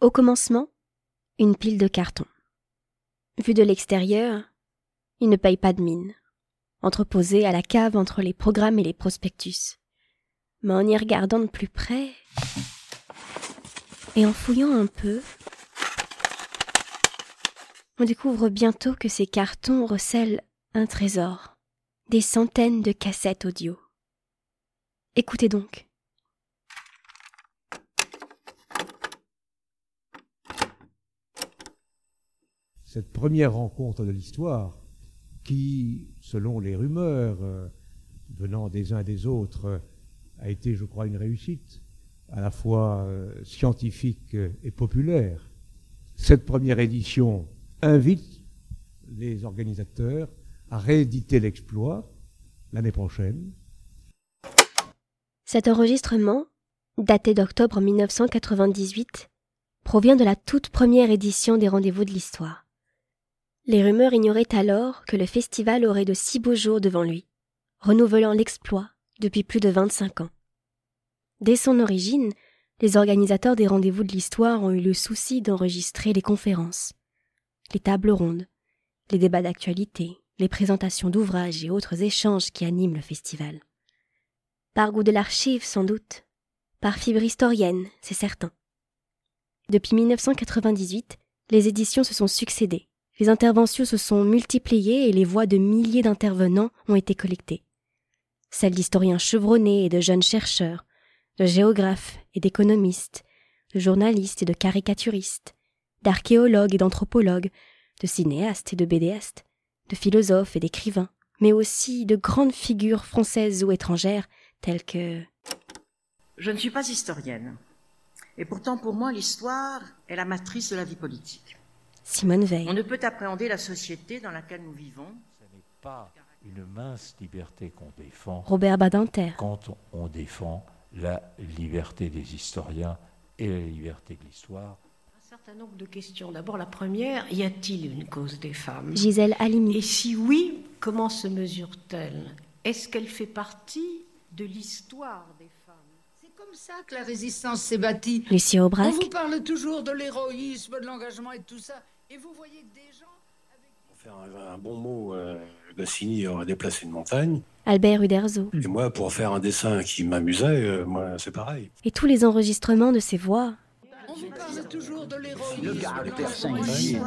Au commencement, une pile de carton. Vu de l'extérieur, il ne paye pas de mine, entreposé à la cave entre les programmes et les prospectus. Mais en y regardant de plus près, et en fouillant un peu, on découvre bientôt que ces cartons recèlent un trésor, des centaines de cassettes audio. Écoutez donc. Cette première rencontre de l'histoire, qui, selon les rumeurs euh, venant des uns des autres, euh, a été, je crois, une réussite, à la fois euh, scientifique et populaire. Cette première édition invite les organisateurs à rééditer l'exploit l'année prochaine. Cet enregistrement, daté d'octobre 1998, provient de la toute première édition des Rendez-vous de l'Histoire. Les rumeurs ignoraient alors que le festival aurait de si beaux jours devant lui, renouvelant l'exploit depuis plus de 25 ans. Dès son origine, les organisateurs des rendez-vous de l'histoire ont eu le souci d'enregistrer les conférences, les tables rondes, les débats d'actualité, les présentations d'ouvrages et autres échanges qui animent le festival. Par goût de l'archive, sans doute, par fibre historienne, c'est certain. Depuis 1998, les éditions se sont succédées, les interventions se sont multipliées et les voix de milliers d'intervenants ont été collectées. Celles d'historiens chevronnés et de jeunes chercheurs, de géographes et d'économistes, de journalistes et de caricaturistes, d'archéologues et d'anthropologues, de cinéastes et de bédéastes, de philosophes et d'écrivains, mais aussi de grandes figures françaises ou étrangères telles que... Je ne suis pas historienne, et pourtant pour moi l'histoire est la matrice de la vie politique. Simone Veil. On ne peut appréhender la société dans laquelle nous vivons. Ce n'est pas une mince liberté qu'on défend Robert Badinter. quand on défend la liberté des historiens et la liberté de l'histoire. Un certain nombre de questions. D'abord, la première, y a-t-il une cause des femmes? Gisèle Halimi. Et si oui, comment se mesure-t-elle? Est-ce qu'elle fait partie de l'histoire des femmes? C'est comme ça que la résistance s'est bâtie. Lucie On Aubrac. vous parle toujours de l'héroïsme, de l'engagement et de tout ça. Et vous voyez que des gens... Pour faire un, un bon mot, euh, Goscinny aurait déplacé une montagne. Albert Uderzo. Et moi, pour faire un dessin qui m'amusait, euh, moi, c'est pareil. Et tous les enregistrements de ces voix. On vous parle toujours de l'héroïsme.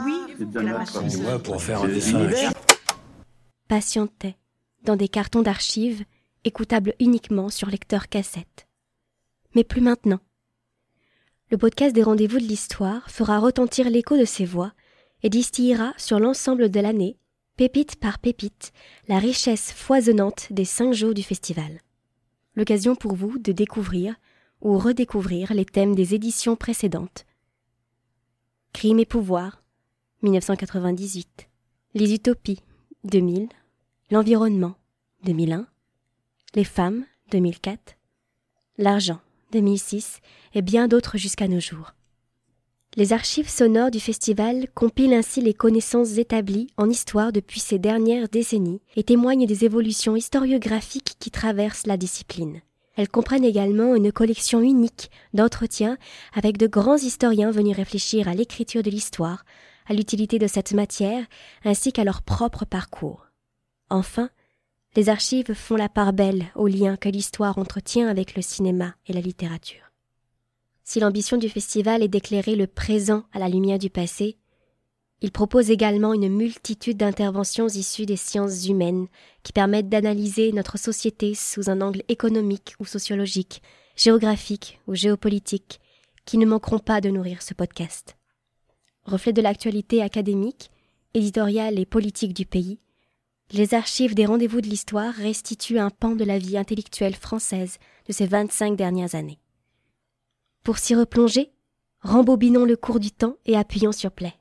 Oui, c'est la matrice. Et moi, pour faire un dessin qui patientaient dans des cartons d'archives écoutables uniquement sur lecteur cassette. Mais plus maintenant. Le podcast des rendez-vous de l'histoire fera retentir l'écho de ces voix et distillera sur l'ensemble de l'année, pépite par pépite, la richesse foisonnante des cinq jours du festival. L'occasion pour vous de découvrir ou redécouvrir les thèmes des éditions précédentes. Crime et pouvoir, 1998. Les utopies, 2000. L'environnement, 2001. Les femmes, 2004. L'argent, 2006. Et bien d'autres jusqu'à nos jours. Les archives sonores du festival compilent ainsi les connaissances établies en histoire depuis ces dernières décennies et témoignent des évolutions historiographiques qui traversent la discipline. Elles comprennent également une collection unique d'entretiens avec de grands historiens venus réfléchir à l'écriture de l'histoire, à l'utilité de cette matière, ainsi qu'à leur propre parcours. Enfin, les archives font la part belle aux liens que l'histoire entretient avec le cinéma et la littérature. Si l'ambition du festival est d'éclairer le présent à la lumière du passé, il propose également une multitude d'interventions issues des sciences humaines qui permettent d'analyser notre société sous un angle économique ou sociologique, géographique ou géopolitique, qui ne manqueront pas de nourrir ce podcast. Reflet de l'actualité académique, éditoriale et politique du pays, les archives des rendez-vous de l'histoire restituent un pan de la vie intellectuelle française de ces 25 dernières années. Pour s'y replonger, rembobinons le cours du temps et appuyons sur play.